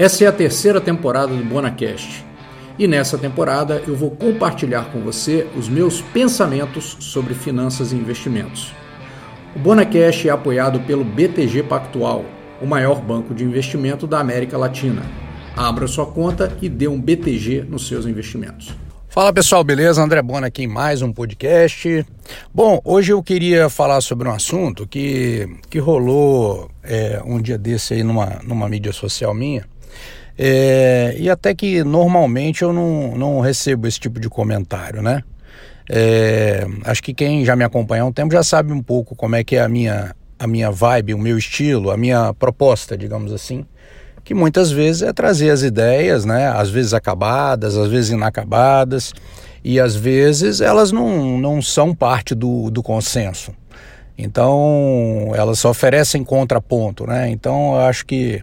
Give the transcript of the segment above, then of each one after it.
Essa é a terceira temporada do BonaCast. E nessa temporada eu vou compartilhar com você os meus pensamentos sobre finanças e investimentos. O BonaCast é apoiado pelo BTG Pactual, o maior banco de investimento da América Latina. Abra sua conta e dê um BTG nos seus investimentos. Fala pessoal, beleza? André Bona aqui em mais um podcast. Bom, hoje eu queria falar sobre um assunto que, que rolou é, um dia desse aí numa, numa mídia social minha. É, e até que normalmente eu não, não recebo esse tipo de comentário, né? É, acho que quem já me acompanha há um tempo já sabe um pouco como é que é a minha, a minha vibe, o meu estilo, a minha proposta, digamos assim, que muitas vezes é trazer as ideias, né? Às vezes acabadas, às vezes inacabadas, e às vezes elas não, não são parte do, do consenso. Então, elas oferecem contraponto, né? Então, eu acho que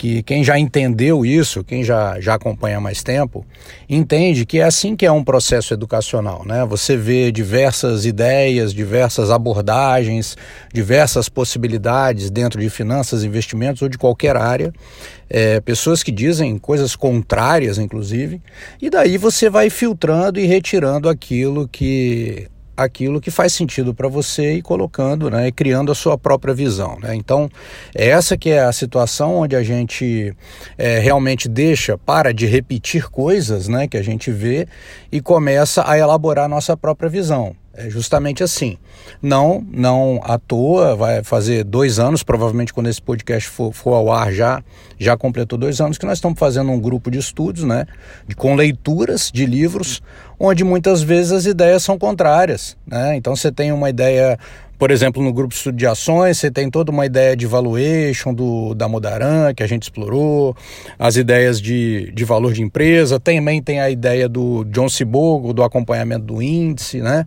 que quem já entendeu isso, quem já, já acompanha há mais tempo, entende que é assim que é um processo educacional, né? Você vê diversas ideias, diversas abordagens, diversas possibilidades dentro de finanças, investimentos ou de qualquer área, é, pessoas que dizem coisas contrárias, inclusive, e daí você vai filtrando e retirando aquilo que aquilo que faz sentido para você e colocando, né, e criando a sua própria visão, né? Então, é essa que é a situação onde a gente é, realmente deixa, para de repetir coisas, né, que a gente vê e começa a elaborar a nossa própria visão. É justamente assim. Não, não à toa, vai fazer dois anos, provavelmente quando esse podcast for, for ao ar já, já completou dois anos, que nós estamos fazendo um grupo de estudos, né? Com leituras de livros, onde muitas vezes as ideias são contrárias. Né? Então você tem uma ideia por exemplo, no grupo de ações, você tem toda uma ideia de valuation do, da Modaran, que a gente explorou, as ideias de, de valor de empresa, também tem a ideia do John Cibogo, do acompanhamento do índice, né?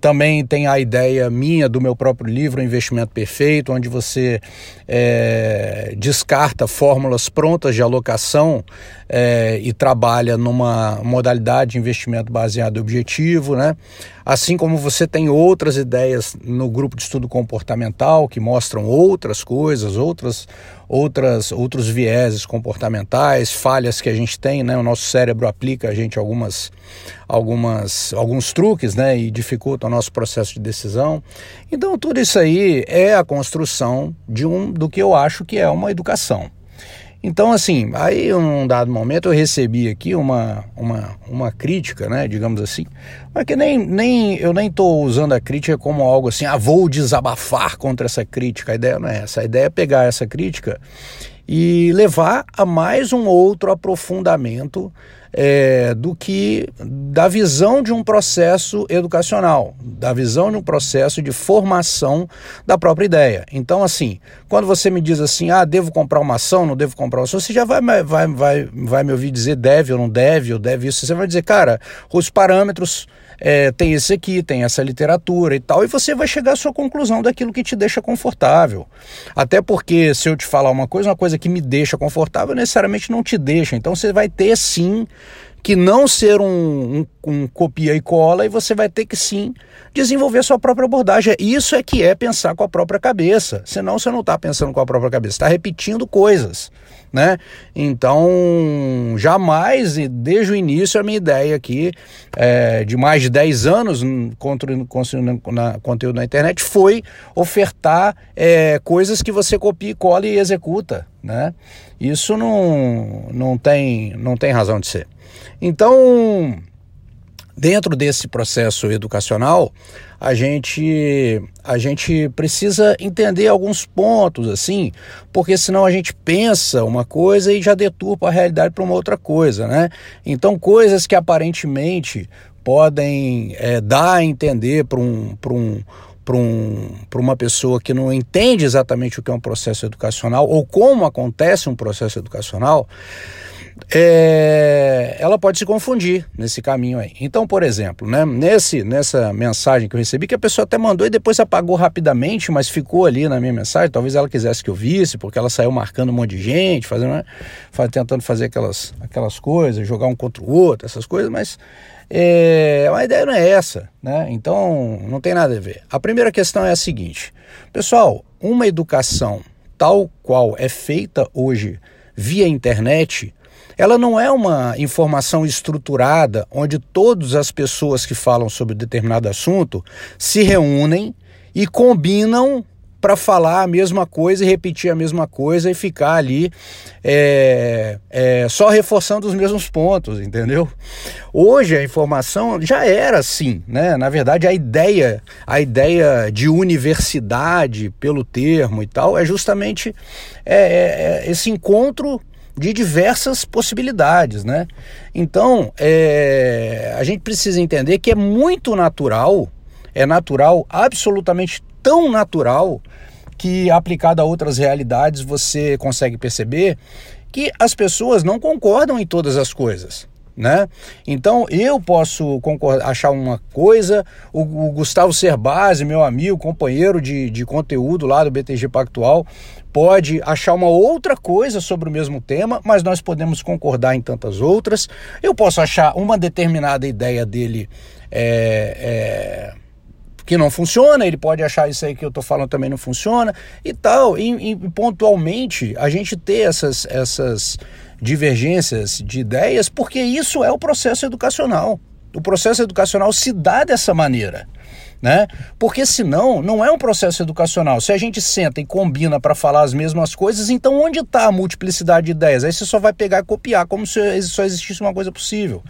Também tem a ideia minha do meu próprio livro, Investimento Perfeito, onde você é, descarta fórmulas prontas de alocação é, e trabalha numa modalidade de investimento baseado em objetivo, né? Assim como você tem outras ideias no grupo de estudo comportamental que mostram outras coisas, outras, outras, outros vieses comportamentais, falhas que a gente tem, né? O nosso cérebro aplica a gente algumas, algumas, alguns truques, né? E dificulta o nosso processo de decisão. Então tudo isso aí é a construção de um do que eu acho que é uma educação. Então, assim, aí um dado momento eu recebi aqui uma, uma, uma crítica, né, digamos assim, mas que nem, nem eu nem estou usando a crítica como algo assim, ah, vou desabafar contra essa crítica. A ideia não é essa. A ideia é pegar essa crítica e levar a mais um outro aprofundamento é, do que da visão de um processo educacional, da visão de um processo de formação da própria ideia. Então, assim, quando você me diz assim, ah, devo comprar uma ação, não devo comprar uma ação, você já vai, vai, vai, vai me ouvir dizer deve ou não deve, ou deve isso. Você vai dizer, cara, os parâmetros é, tem esse aqui, tem essa literatura e tal, e você vai chegar à sua conclusão daquilo que te deixa confortável. Até porque se eu te falar uma coisa, uma coisa que me deixa confortável, necessariamente não te deixa. Então você vai ter sim que não ser um, um, um, copia e cola e você vai ter que sim desenvolver sua própria abordagem. Isso é que é pensar com a própria cabeça. Senão você não está pensando com a própria cabeça, está repetindo coisas. Né? Então, jamais, desde o início, a minha ideia aqui, é, de mais de 10 anos contra, na, conteúdo na internet, foi ofertar é, coisas que você copia, cola e executa. Né? Isso não, não, tem, não tem razão de ser. Então, dentro desse processo educacional, a gente a gente precisa entender alguns pontos assim, porque senão a gente pensa uma coisa e já deturpa a realidade para uma outra coisa, né? Então coisas que aparentemente podem é, dar a entender para um, um para um, uma pessoa que não entende exatamente o que é um processo educacional ou como acontece um processo educacional, é, ela pode se confundir nesse caminho aí. Então, por exemplo, né, nesse, nessa mensagem que eu recebi, que a pessoa até mandou e depois apagou rapidamente, mas ficou ali na minha mensagem, talvez ela quisesse que eu visse, porque ela saiu marcando um monte de gente, fazendo, né, tentando fazer aquelas, aquelas coisas, jogar um contra o outro, essas coisas, mas é, a ideia não é essa, né? Então não tem nada a ver. A primeira questão é a seguinte, pessoal, uma educação tal qual é feita hoje via internet, ela não é uma informação estruturada onde todas as pessoas que falam sobre determinado assunto se reúnem e combinam para falar a mesma coisa e repetir a mesma coisa e ficar ali é, é, só reforçando os mesmos pontos, entendeu? Hoje a informação já era assim, né? Na verdade a ideia, a ideia de universidade pelo termo e tal é justamente é, é, é esse encontro de diversas possibilidades, né? Então é, a gente precisa entender que é muito natural, é natural, absolutamente tão natural que aplicado a outras realidades você consegue perceber que as pessoas não concordam em todas as coisas. Né? Então eu posso achar uma coisa, o, o Gustavo Cerbasi, meu amigo, companheiro de, de conteúdo lá do BTG Pactual, pode achar uma outra coisa sobre o mesmo tema, mas nós podemos concordar em tantas outras. Eu posso achar uma determinada ideia dele é, é, que não funciona, ele pode achar isso aí que eu estou falando também não funciona e tal. E, e, pontualmente a gente ter essas, essas divergências de ideias, porque isso é o processo educacional. O processo educacional se dá dessa maneira. Né? Porque senão não é um processo educacional. Se a gente senta e combina para falar as mesmas coisas, então onde está a multiplicidade de ideias? Aí você só vai pegar e copiar como se só existisse uma coisa possível.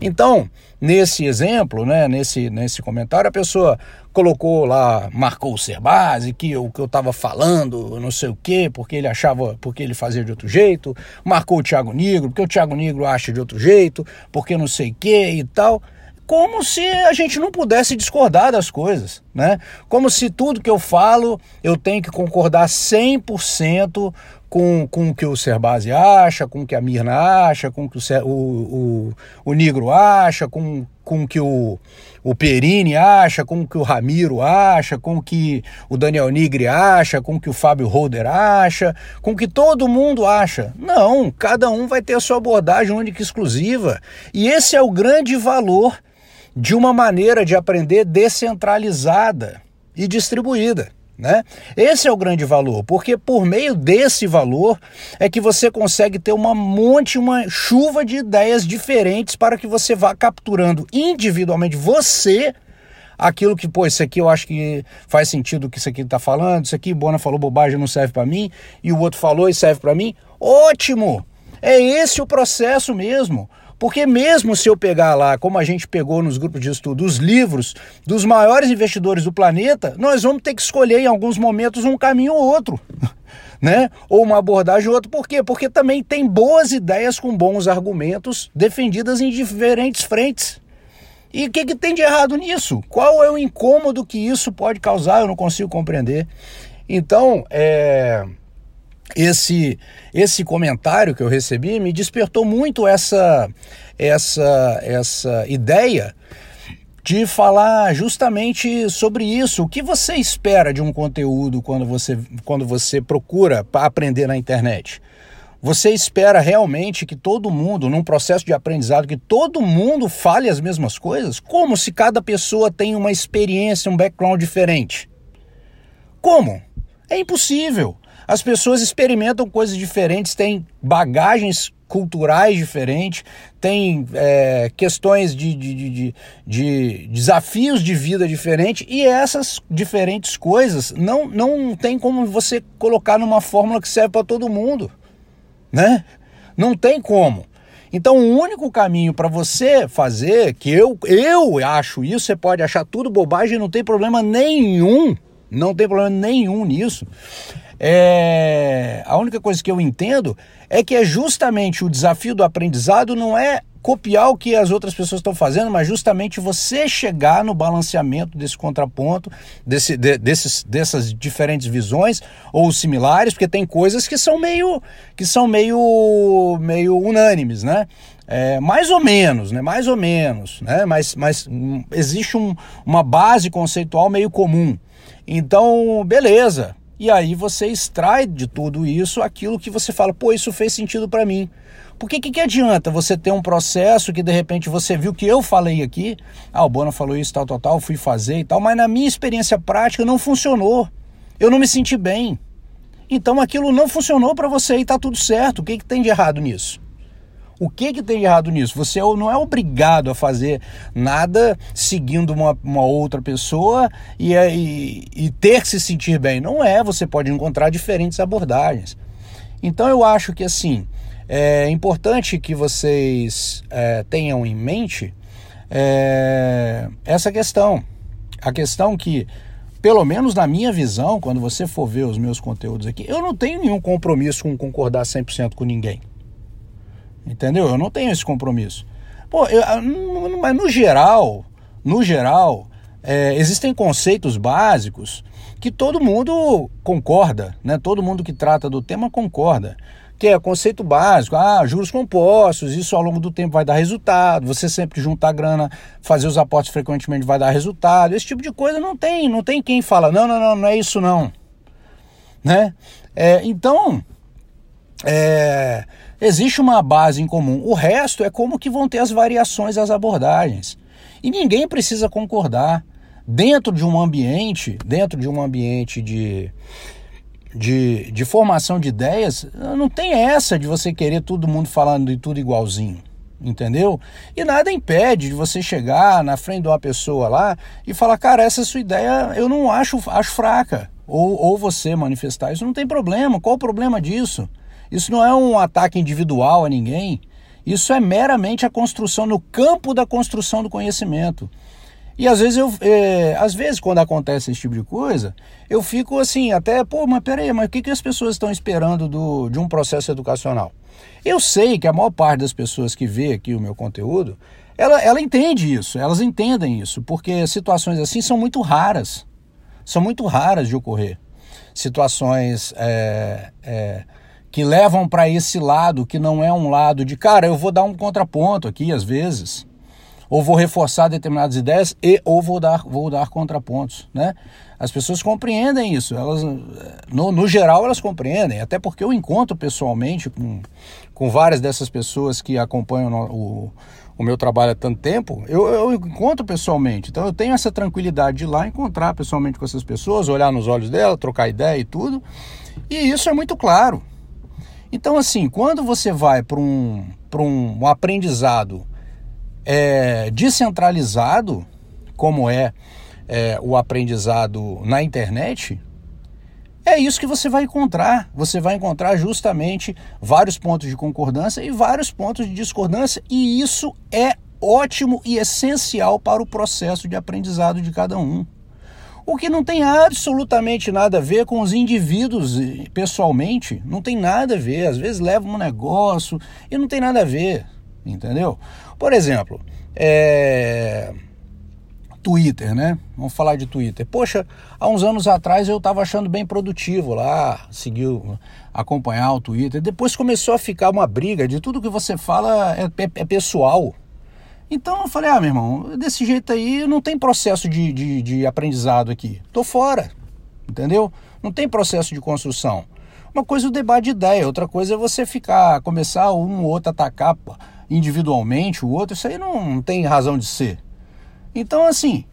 Então, nesse exemplo, né, nesse, nesse comentário, a pessoa colocou lá, marcou o ser base, que o que eu estava falando, não sei o quê, porque ele achava, porque ele fazia de outro jeito, marcou o Thiago Negro, porque o Thiago Negro acha de outro jeito, porque não sei o quê e tal como se a gente não pudesse discordar das coisas, né? Como se tudo que eu falo eu tenho que concordar 100% com, com o que o Serbase acha, com o que a Mirna acha, com o que o, o, o, Negro acha, com, com o que o, o Perini acha, com o que o Ramiro acha, com o que o Daniel Nigri acha, com o que o Fábio Holder acha, com o que todo mundo acha. Não, cada um vai ter a sua abordagem única e exclusiva. E esse é o grande valor de uma maneira de aprender descentralizada e distribuída. Né? Esse é o grande valor, porque por meio desse valor é que você consegue ter uma monte, uma chuva de ideias diferentes para que você vá capturando individualmente você aquilo que, pô, isso aqui eu acho que faz sentido o que isso aqui está falando, isso aqui Bona falou bobagem, não serve para mim, e o outro falou e serve para mim. Ótimo! É esse o processo mesmo. Porque mesmo se eu pegar lá, como a gente pegou nos grupos de estudo, os livros dos maiores investidores do planeta, nós vamos ter que escolher em alguns momentos um caminho ou outro. Né? Ou uma abordagem ou outra. Por quê? Porque também tem boas ideias com bons argumentos defendidas em diferentes frentes. E o que, que tem de errado nisso? Qual é o incômodo que isso pode causar? Eu não consigo compreender. Então, é esse esse comentário que eu recebi me despertou muito essa essa essa ideia de falar justamente sobre isso. O que você espera de um conteúdo quando você quando você procura aprender na internet? Você espera realmente que todo mundo, num processo de aprendizado, que todo mundo fale as mesmas coisas? Como se cada pessoa tem uma experiência, um background diferente? Como? É impossível. As pessoas experimentam coisas diferentes, têm bagagens culturais diferentes, têm é, questões de, de, de, de, desafios de vida diferentes e essas diferentes coisas não, não tem como você colocar numa fórmula que serve para todo mundo, né? Não tem como. Então, o único caminho para você fazer, que eu, eu acho isso, você pode achar tudo bobagem, não tem problema nenhum, não tem problema nenhum nisso, é, a única coisa que eu entendo é que é justamente o desafio do aprendizado não é copiar o que as outras pessoas estão fazendo, mas justamente você chegar no balanceamento desse contraponto, desse, de, desses, dessas diferentes visões ou similares, porque tem coisas que são meio que são meio meio unânimes, né? É, mais ou menos, né? Mais ou menos, né? Mas, mas hum, existe um, uma base conceitual meio comum. Então, beleza. E aí você extrai de tudo isso aquilo que você fala, pô, isso fez sentido para mim. Porque que, que adianta você ter um processo que de repente você viu que eu falei aqui, ah, o Bona falou isso, tal, tal, tal, fui fazer e tal, mas na minha experiência prática não funcionou. Eu não me senti bem. Então aquilo não funcionou para você e está tudo certo. O que, que tem de errado nisso? O que, que tem de errado nisso? Você não é obrigado a fazer nada seguindo uma, uma outra pessoa e, e, e ter que se sentir bem. Não é, você pode encontrar diferentes abordagens. Então eu acho que assim é importante que vocês é, tenham em mente é, essa questão. A questão que, pelo menos na minha visão, quando você for ver os meus conteúdos aqui, eu não tenho nenhum compromisso com concordar 100% com ninguém. Entendeu? Eu não tenho esse compromisso. Pô, eu, mas no geral, no geral, é, existem conceitos básicos que todo mundo concorda, né? Todo mundo que trata do tema concorda que é conceito básico, ah, juros compostos, isso ao longo do tempo vai dar resultado, você sempre juntar grana, fazer os aportes frequentemente vai dar resultado, esse tipo de coisa não tem, não tem quem fala, não, não, não, não é isso não, né? É, então, é, existe uma base em comum, o resto é como que vão ter as variações, as abordagens, e ninguém precisa concordar, dentro de um ambiente, dentro de um ambiente de de, de formação de ideias, não tem essa de você querer todo mundo falando de tudo igualzinho. Entendeu? E nada impede de você chegar na frente de uma pessoa lá e falar, cara, essa sua ideia eu não acho, acho fraca. Ou, ou você manifestar isso, não tem problema. Qual o problema disso? Isso não é um ataque individual a ninguém. Isso é meramente a construção no campo da construção do conhecimento. E às vezes eu, é, às vezes quando acontece esse tipo de coisa, eu fico assim, até, pô, mas peraí, mas o que, que as pessoas estão esperando do, de um processo educacional? Eu sei que a maior parte das pessoas que vê aqui o meu conteúdo, ela, ela entende isso, elas entendem isso, porque situações assim são muito raras, são muito raras de ocorrer. Situações é, é, que levam para esse lado, que não é um lado de, cara, eu vou dar um contraponto aqui às vezes ou vou reforçar determinadas ideias e ou vou dar, vou dar contrapontos, né? As pessoas compreendem isso, elas, no, no geral elas compreendem, até porque eu encontro pessoalmente com, com várias dessas pessoas que acompanham o, o meu trabalho há tanto tempo, eu, eu encontro pessoalmente, então eu tenho essa tranquilidade de ir lá encontrar pessoalmente com essas pessoas, olhar nos olhos dela, trocar ideia e tudo, e isso é muito claro. Então assim, quando você vai para um, um, um aprendizado é, descentralizado, como é, é o aprendizado na internet, é isso que você vai encontrar. Você vai encontrar justamente vários pontos de concordância e vários pontos de discordância, e isso é ótimo e essencial para o processo de aprendizado de cada um. O que não tem absolutamente nada a ver com os indivíduos pessoalmente, não tem nada a ver. Às vezes leva um negócio e não tem nada a ver, entendeu? Por exemplo, é... Twitter, né? Vamos falar de Twitter. Poxa, há uns anos atrás eu estava achando bem produtivo lá, seguiu acompanhar o Twitter. Depois começou a ficar uma briga de tudo que você fala é, é, é pessoal. Então eu falei, ah, meu irmão, desse jeito aí não tem processo de, de, de aprendizado aqui. Tô fora, entendeu? Não tem processo de construção. Uma coisa é o debate de ideia, outra coisa é você ficar, começar um ou outro atacar individualmente o outro, isso aí não tem razão de ser. Então, assim,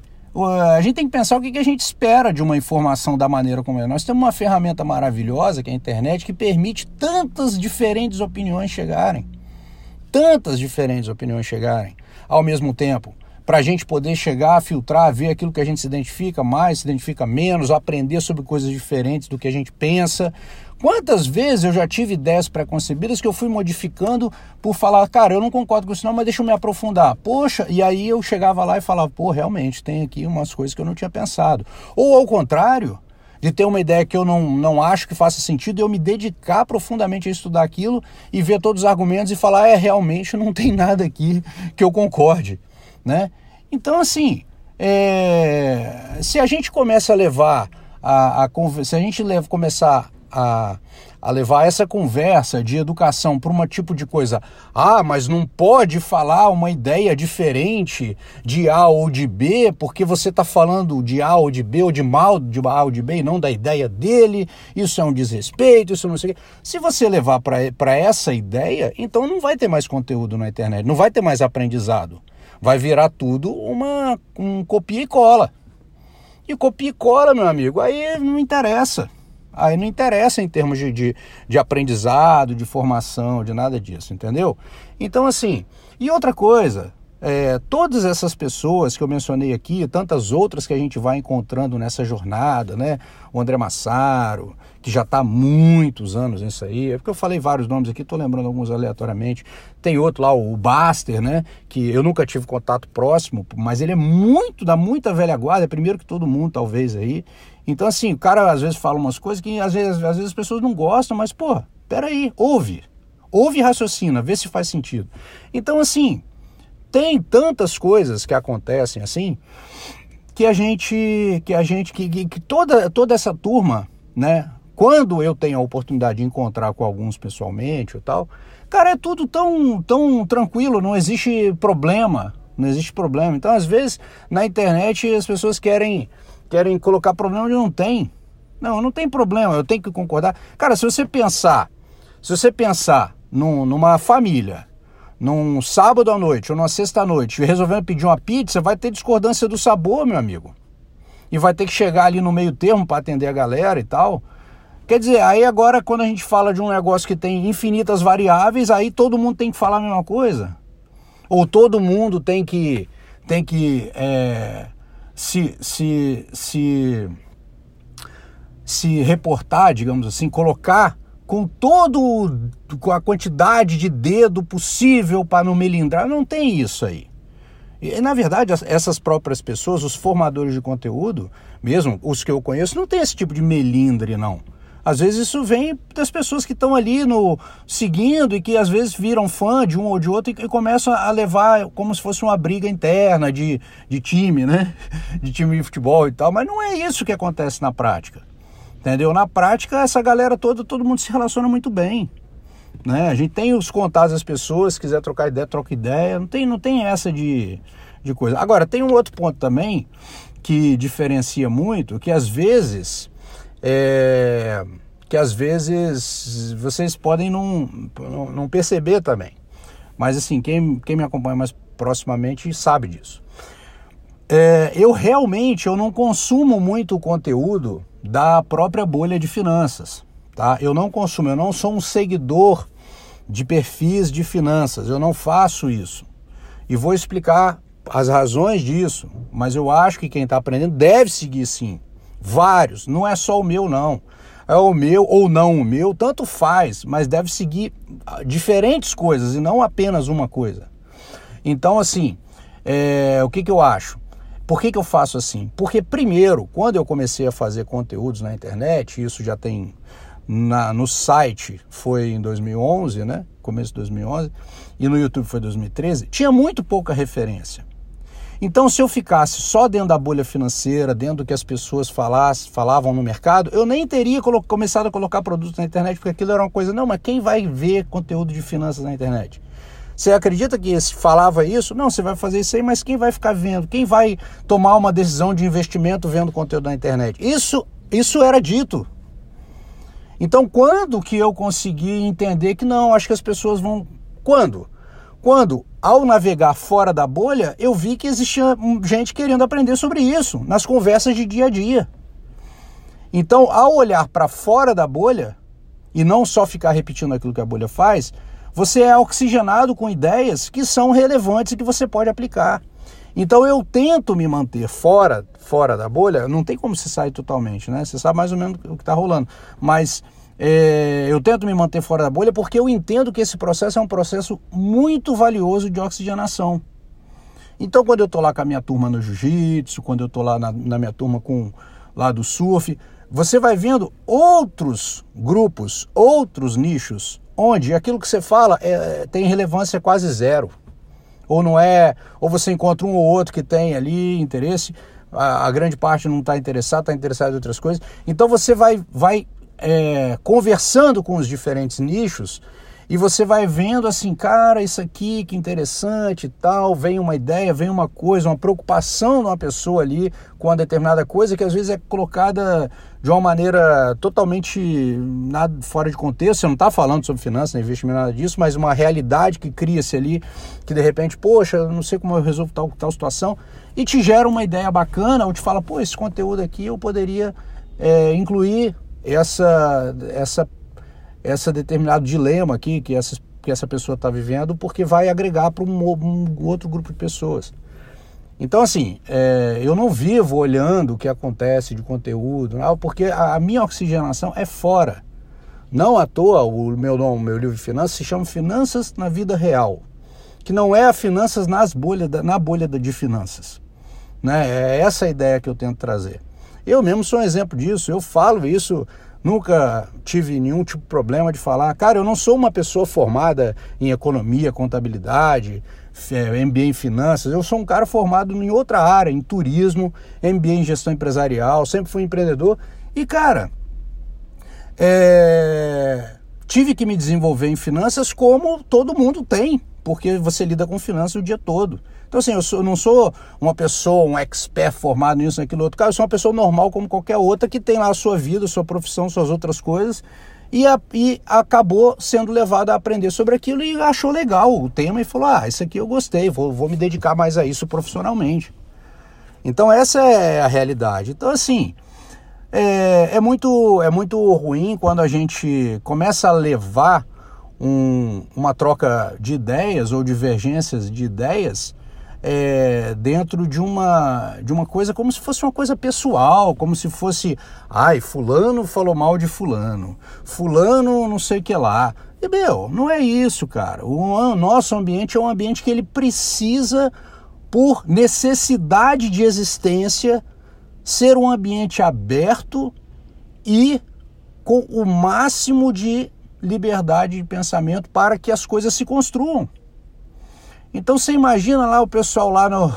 a gente tem que pensar o que a gente espera de uma informação da maneira como é. Nós temos uma ferramenta maravilhosa, que é a internet, que permite tantas diferentes opiniões chegarem. Tantas diferentes opiniões chegarem ao mesmo tempo. Para a gente poder chegar, filtrar, ver aquilo que a gente se identifica mais, se identifica menos, aprender sobre coisas diferentes do que a gente pensa, Quantas vezes eu já tive ideias preconcebidas que eu fui modificando por falar, cara, eu não concordo com isso não, mas deixa eu me aprofundar. Poxa, e aí eu chegava lá e falava, pô, realmente, tem aqui umas coisas que eu não tinha pensado. Ou ao contrário, de ter uma ideia que eu não, não acho que faça sentido, eu me dedicar profundamente a estudar aquilo e ver todos os argumentos e falar, é, realmente não tem nada aqui que eu concorde, né? Então, assim, é, se a gente começa a levar a, a se a gente leva, começar a, a levar essa conversa de educação para um tipo de coisa. Ah, mas não pode falar uma ideia diferente de A ou de B, porque você está falando de A ou de B, ou de mal de A ou de B, e não da ideia dele. Isso é um desrespeito, isso não sei o quê. Se você levar para essa ideia, então não vai ter mais conteúdo na internet, não vai ter mais aprendizado. Vai virar tudo uma um copia e cola. E copia e cola, meu amigo, aí não interessa. Aí não interessa em termos de, de, de aprendizado, de formação, de nada disso, entendeu? Então, assim, e outra coisa, é, todas essas pessoas que eu mencionei aqui, tantas outras que a gente vai encontrando nessa jornada, né? O André Massaro, que já está há muitos anos nisso aí, é porque eu falei vários nomes aqui, estou lembrando alguns aleatoriamente. Tem outro lá, o Baster, né? Que eu nunca tive contato próximo, mas ele é muito, da muita velha guarda, é primeiro que todo mundo, talvez aí. Então, assim, o cara às vezes fala umas coisas que às vezes, às vezes as pessoas não gostam, mas, pô, peraí, ouve. Ouve e raciocina, vê se faz sentido. Então, assim, tem tantas coisas que acontecem assim que a gente que a gente que, que, toda toda essa turma, né? Quando eu tenho a oportunidade de encontrar com alguns pessoalmente ou tal, cara, é tudo tão tão tranquilo, não existe problema, não existe problema. Então, às vezes, na internet as pessoas querem querem colocar problema onde não tem. Não, não tem problema, eu tenho que concordar. Cara, se você pensar, se você pensar num, numa família num sábado à noite ou numa sexta à noite resolvendo pedir uma pizza, vai ter discordância do sabor, meu amigo. E vai ter que chegar ali no meio termo para atender a galera e tal. Quer dizer, aí agora quando a gente fala de um negócio que tem infinitas variáveis, aí todo mundo tem que falar a mesma coisa. Ou todo mundo tem que tem que é, se, se, se, se reportar, digamos assim, colocar com todo com a quantidade de dedo possível para não melindrar. Não tem isso aí. E, na verdade, essas próprias pessoas, os formadores de conteúdo, mesmo os que eu conheço, não tem esse tipo de melindre, não. Às vezes isso vem das pessoas que estão ali no seguindo e que às vezes viram fã de um ou de outro e, e começam a levar como se fosse uma briga interna de, de time, né? De time de futebol e tal. Mas não é isso que acontece na prática. Entendeu? Na prática, essa galera toda, todo mundo se relaciona muito bem. Né? A gente tem os contatos das pessoas, se quiser trocar ideia, troca ideia. Não tem, não tem essa de, de coisa. Agora, tem um outro ponto também que diferencia muito, que às vezes. É, que às vezes vocês podem não, não, perceber também. Mas assim, quem, quem me acompanha mais proximamente sabe disso. É, eu realmente eu não consumo muito conteúdo da própria bolha de finanças. Tá? Eu não consumo, eu não sou um seguidor de perfis de finanças, eu não faço isso. E vou explicar as razões disso, mas eu acho que quem está aprendendo deve seguir sim. Vários, não é só o meu, não. É o meu ou não o meu, tanto faz, mas deve seguir diferentes coisas e não apenas uma coisa. Então, assim, é, o que, que eu acho? Por que, que eu faço assim? Porque, primeiro, quando eu comecei a fazer conteúdos na internet, isso já tem na, no site foi em 2011, né? Começo de 2011, e no YouTube foi 2013, tinha muito pouca referência. Então, se eu ficasse só dentro da bolha financeira, dentro do que as pessoas falassem, falavam no mercado, eu nem teria começado a colocar produtos na internet, porque aquilo era uma coisa, não, mas quem vai ver conteúdo de finanças na internet? Você acredita que se falava isso? Não, você vai fazer isso aí, mas quem vai ficar vendo? Quem vai tomar uma decisão de investimento vendo conteúdo na internet? Isso, isso era dito. Então, quando que eu consegui entender que não, acho que as pessoas vão. Quando? Quando, ao navegar fora da bolha, eu vi que existia gente querendo aprender sobre isso, nas conversas de dia a dia. Então, ao olhar para fora da bolha, e não só ficar repetindo aquilo que a bolha faz, você é oxigenado com ideias que são relevantes e que você pode aplicar. Então eu tento me manter fora, fora da bolha. Não tem como se sair totalmente, né? Você sabe mais ou menos o que está rolando. Mas é, eu tento me manter fora da bolha porque eu entendo que esse processo é um processo muito valioso de oxigenação. Então quando eu estou lá com a minha turma no jiu-jitsu, quando eu estou lá na, na minha turma com lá do surf, você vai vendo outros grupos, outros nichos onde aquilo que você fala é, tem relevância quase zero. Ou não é, ou você encontra um ou outro que tem ali interesse, a, a grande parte não está interessado, está interessado em outras coisas. Então você vai, vai é, conversando com os diferentes nichos e você vai vendo assim, cara, isso aqui que interessante e tal, vem uma ideia, vem uma coisa, uma preocupação de uma pessoa ali com uma determinada coisa que às vezes é colocada de uma maneira totalmente nada fora de contexto. Você não está falando sobre finanças, investimento, nada disso, mas uma realidade que cria-se ali, que de repente, poxa, não sei como eu resolvo tal, tal situação, e te gera uma ideia bacana, ou te fala, pô, esse conteúdo aqui eu poderia é, incluir essa, essa, essa determinado dilema aqui que essa, que essa pessoa está vivendo, porque vai agregar para um, um, outro grupo de pessoas. Então, assim, é, eu não vivo olhando o que acontece de conteúdo, porque a, a, minha oxigenação é fora. Não à toa, o meu nome, meu livro de finanças se chama Finanças na Vida Real, que não é a finanças nas bolhas da, na bolha de finanças. Né? É essa a ideia que eu tento trazer. Eu mesmo sou um exemplo disso, eu falo isso, nunca tive nenhum tipo de problema de falar. Cara, eu não sou uma pessoa formada em economia, contabilidade, MBA em finanças, eu sou um cara formado em outra área, em turismo, MBA em gestão empresarial, sempre fui empreendedor. E, cara, é... tive que me desenvolver em finanças como todo mundo tem, porque você lida com finanças o dia todo. Então, assim, eu, sou, eu, não sou uma pessoa, um expert formado nisso, naquilo outro. Cara, eu sou uma pessoa normal como qualquer outra que tem lá a sua vida, a sua profissão, suas outras coisas. E, a, e acabou sendo levado a aprender sobre aquilo e achou legal o tema e falou: Ah, isso aqui eu gostei, vou, vou me dedicar mais a isso profissionalmente. Então, essa é a realidade. Então, assim, é, é, muito, é muito ruim quando a gente começa a levar um, uma troca de ideias ou divergências de ideias é, dentro de uma, de uma coisa como se fosse uma coisa pessoal, como se fosse, ai, fulano falou mal de fulano, fulano não sei o que lá. E, meu, não é isso, cara. O nosso ambiente é um ambiente que ele precisa, por necessidade de existência, ser um ambiente aberto e com o máximo de liberdade de pensamento para que as coisas se construam. Então você imagina lá o pessoal lá no,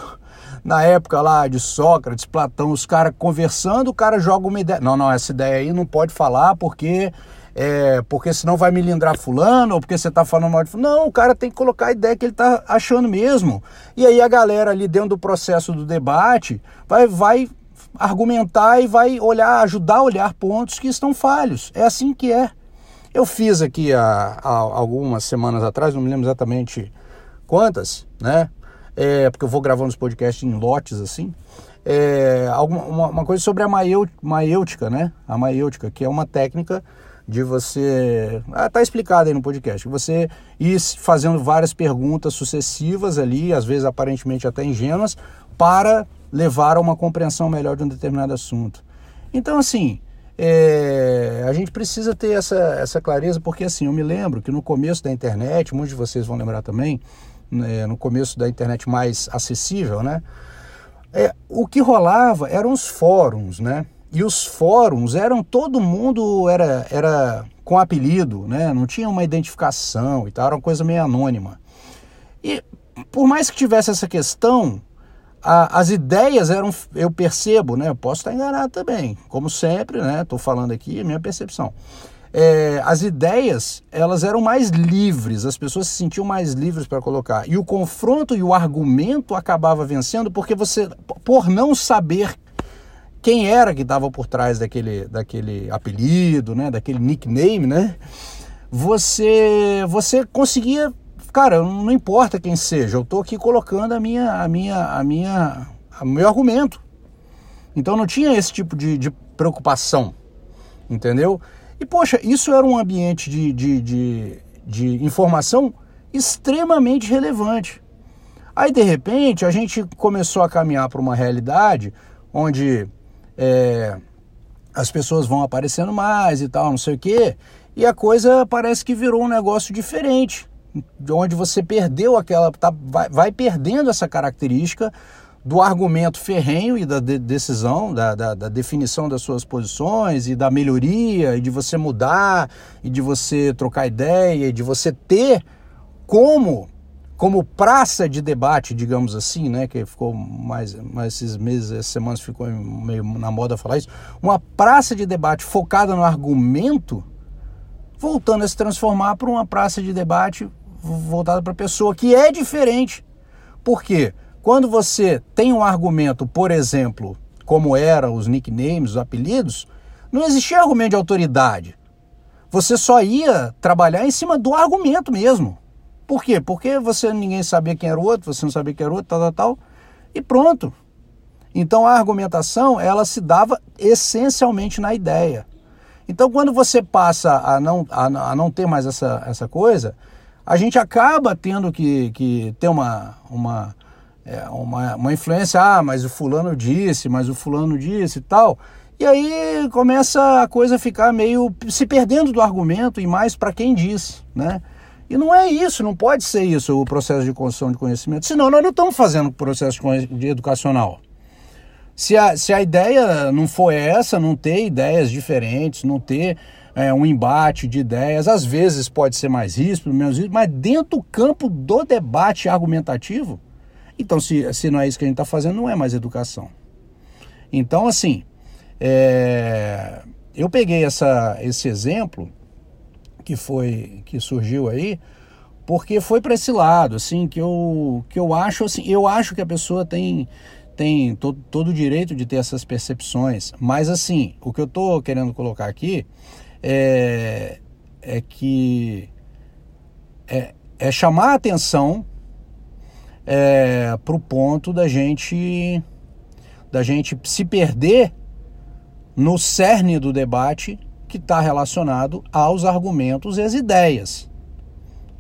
na época lá de Sócrates, Platão, os caras conversando, o cara joga uma ideia. Não, não, essa ideia aí não pode falar porque é, porque senão vai me lindrar fulano, ou porque você está falando mal de fulano. Não, o cara tem que colocar a ideia que ele está achando mesmo. E aí a galera ali dentro do processo do debate vai, vai argumentar e vai olhar, ajudar a olhar pontos que estão falhos. É assim que é. Eu fiz aqui há, há algumas semanas atrás, não me lembro exatamente quantas, né? É, porque eu vou gravando os podcasts em lotes assim. É, alguma, uma, uma, coisa sobre a maiêutica, né? A maiêutica, que é uma técnica de você. Ah, tá explicado aí no podcast. Você ir fazendo várias perguntas sucessivas ali, às vezes aparentemente até ingênuas, para levar a uma compreensão melhor de um determinado assunto. Então, assim, é, a gente precisa ter essa, essa clareza, porque assim, eu me lembro que no começo da internet, muitos de vocês vão lembrar também, né, no começo da internet mais acessível, né? É, o que rolava eram os fóruns, né? E os fóruns eram todo mundo era, era com apelido, né? Não tinha uma identificação e tal, era uma coisa meio anônima. E por mais que tivesse essa questão, a, as ideias eram, eu percebo, né? Eu posso estar enganado também, como sempre, né? Estou falando aqui a minha percepção é, as ideias elas eram mais livres, as pessoas se sentiam mais livres para colocar. E o confronto e o argumento acabava vencendo porque você, por não saber quem era que estava por trás daquele, daquele apelido, né, daquele nickname, né, você, você conseguia, cara, não importa quem seja, eu estou aqui colocando a minha, a minha, a minha, o meu argumento. Então não tinha esse tipo de, de preocupação, entendeu? E, poxa, isso era um ambiente de, de, de, de informação extremamente relevante. Aí, de repente, a gente começou a caminhar para uma realidade onde é, as pessoas vão aparecendo mais e tal, não sei o quê, e a coisa parece que virou um negócio diferente, onde você perdeu aquela. Tá, vai, vai perdendo essa característica do argumento ferrenho e da de decisão, da, da, da, definição das suas posições e da melhoria, e de você mudar, e de você trocar ideia, e de você ter como como praça de debate, digamos assim, né, que ficou mais, mais esses meses, essas semanas ficou meio na moda falar isso, uma praça de debate focada no argumento, voltando a se transformar para uma praça de debate voltada para a pessoa, que é diferente. Por quê? Quando você tem um argumento, por exemplo, como eram os nicknames, os apelidos, não existia argumento de autoridade. Você só ia trabalhar em cima do argumento mesmo. Por quê? Porque você ninguém sabia quem era o outro, você não sabia quem era o outro, tal, tal, tal, e pronto. Então a argumentação, ela se dava essencialmente na ideia. Então, quando você passa a não, a, a não ter mais essa, essa coisa, a gente acaba tendo que, que ter uma, uma, é, uma, uma influência, ah, mas o fulano disse, mas o fulano disse e tal. E aí começa a coisa a ficar meio se perdendo do argumento e mais para quem diz, né? E não é isso, não pode ser isso o processo de construção de conhecimento. Senão nós não estamos fazendo processo de educacional. Se a, se a ideia não for essa, não ter ideias diferentes, não ter é, um embate de ideias, às vezes pode ser mais ríspido, menos ríspido, mas dentro do campo do debate argumentativo, então se, se não é isso que a gente está fazendo, não é mais educação. Então, assim, é, eu peguei essa, esse exemplo que foi que surgiu aí, porque foi para esse lado, assim, que eu, que eu acho assim, eu acho que a pessoa tem tem todo, todo o direito de ter essas percepções. Mas assim, o que eu estou querendo colocar aqui é, é que é, é chamar a atenção é, para o ponto da gente da gente se perder no cerne do debate que está relacionado aos argumentos e às ideias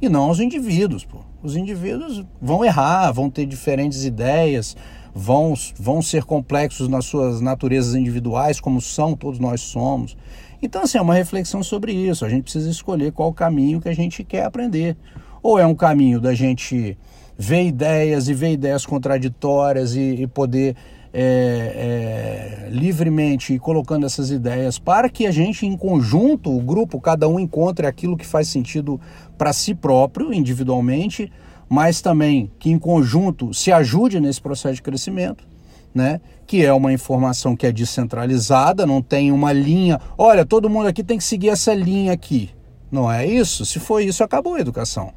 e não aos indivíduos. Pô. Os indivíduos vão errar, vão ter diferentes ideias, vão, vão ser complexos nas suas naturezas individuais, como são, todos nós somos. Então, assim, é uma reflexão sobre isso. A gente precisa escolher qual caminho que a gente quer aprender. Ou é um caminho da gente ver ideias e ver ideias contraditórias e, e poder é, é, livremente ir colocando essas ideias para que a gente, em conjunto, o grupo, cada um encontre aquilo que faz sentido para si próprio, individualmente, mas também que em conjunto se ajude nesse processo de crescimento, né? Que é uma informação que é descentralizada, não tem uma linha. Olha, todo mundo aqui tem que seguir essa linha aqui. Não é isso? Se for isso, acabou a educação.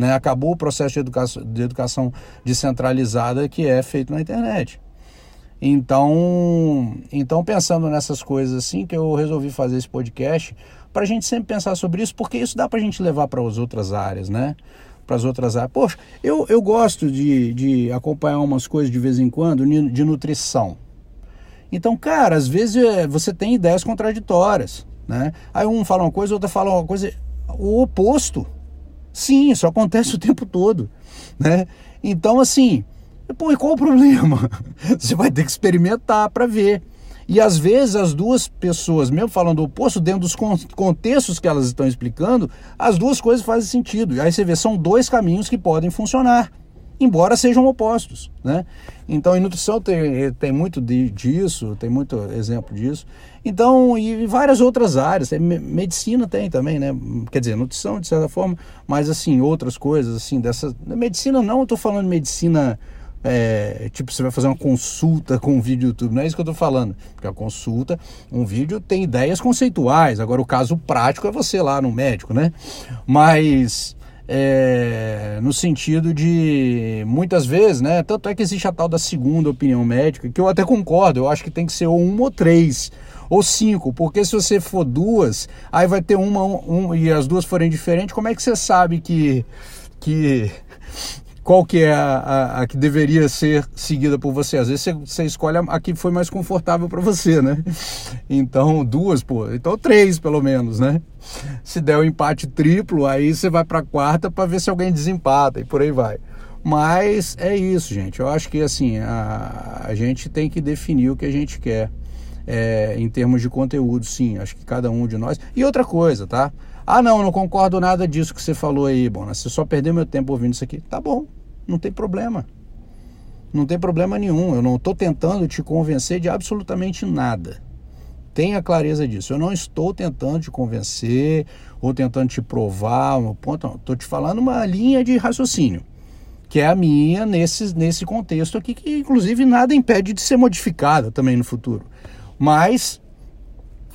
Né? Acabou o processo de educação, de educação descentralizada que é feito na internet. Então, então pensando nessas coisas assim, que eu resolvi fazer esse podcast para a gente sempre pensar sobre isso, porque isso dá para a gente levar para as outras áreas, né? para as outras áreas. Poxa, eu, eu gosto de, de acompanhar umas coisas de vez em quando de nutrição. Então, cara, às vezes é, você tem ideias contraditórias, né? Aí um fala uma coisa, outro fala uma coisa, o oposto. Sim, isso acontece o tempo todo, né? Então, assim, pô, e qual o problema? Você vai ter que experimentar para ver. E às vezes as duas pessoas, mesmo falando oposto, dentro dos contextos que elas estão explicando, as duas coisas fazem sentido. E aí você vê, são dois caminhos que podem funcionar, embora sejam opostos. Né? Então, em nutrição tem, tem muito disso, tem muito exemplo disso. Então, e várias outras áreas, medicina tem também, né? Quer dizer, nutrição de certa forma, mas assim, outras coisas, assim, dessa. Medicina não, eu estou falando medicina é, tipo, você vai fazer uma consulta com um vídeo YouTube, não é isso que eu estou falando. Porque a consulta, um vídeo tem ideias conceituais, agora o caso prático é você lá no médico, né? Mas é, no sentido de muitas vezes, né? Tanto é que existe a tal da segunda opinião médica, que eu até concordo, eu acho que tem que ser ou uma ou três ou cinco, porque se você for duas, aí vai ter uma um, e as duas forem diferentes, como é que você sabe que que qual que é a, a, a, que deveria ser seguida por você. Às vezes você, você escolhe a, a, que foi mais confortável para você, né? Então, duas, pô. Então, três, pelo menos, né? Se der o um empate triplo, aí você vai para a quarta para ver se alguém desempata e por aí vai. Mas é isso, gente. Eu acho que, assim, a, a gente tem que definir o que a gente quer. É, em termos de conteúdo, sim, acho que cada um de nós. E outra coisa, tá? Ah, não, não concordo nada disso que você falou aí, Bona. Você só perdeu meu tempo ouvindo isso aqui. Tá bom, não tem problema. Não tem problema nenhum. Eu não estou tentando te convencer de absolutamente nada. Tenha clareza disso. Eu não estou tentando te convencer ou tentando te provar um ponto. Estou te falando uma linha de raciocínio, que é a minha nesse, nesse contexto aqui, que inclusive nada impede de ser modificada também no futuro. Mas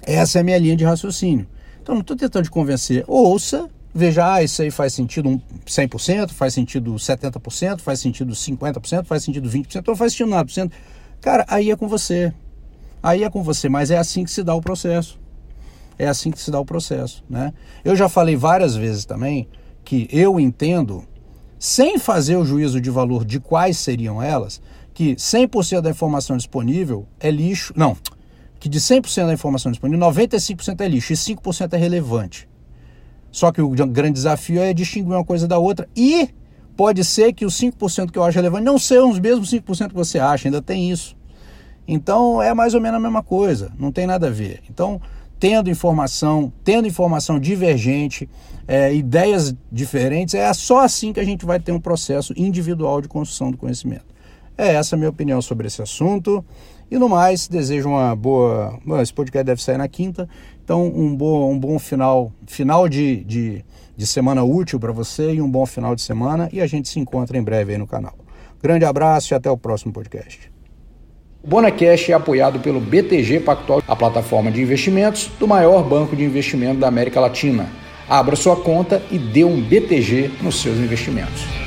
essa é a minha linha de raciocínio. Então não estou tentando te convencer. Ouça veja, ah, isso aí faz sentido 100%, faz sentido 70%, faz sentido 50%, faz sentido 20%, ou faz sentido nada por cento. Cara, aí é com você. Aí é com você, mas é assim que se dá o processo. É assim que se dá o processo, né? Eu já falei várias vezes também que eu entendo, sem fazer o juízo de valor de quais seriam elas, que 100% da informação disponível é lixo. Não, que de 100% da informação disponível, 95% é lixo e 5% é relevante. Só que o grande desafio é distinguir uma coisa da outra e pode ser que os 5% que eu acho relevante não sejam os mesmos 5% que você acha, ainda tem isso. Então é mais ou menos a mesma coisa, não tem nada a ver. Então, tendo informação, tendo informação divergente, é, ideias diferentes, é só assim que a gente vai ter um processo individual de construção do conhecimento. É essa a minha opinião sobre esse assunto. E no mais, desejo uma boa. Bom, esse podcast deve sair na quinta, então um bom, um bom final, final de, de, de semana útil para você e um bom final de semana. E a gente se encontra em breve aí no canal. Grande abraço e até o próximo podcast. O Bonacash é apoiado pelo BTG Pactual, a plataforma de investimentos do maior banco de investimento da América Latina. Abra sua conta e dê um BTG nos seus investimentos.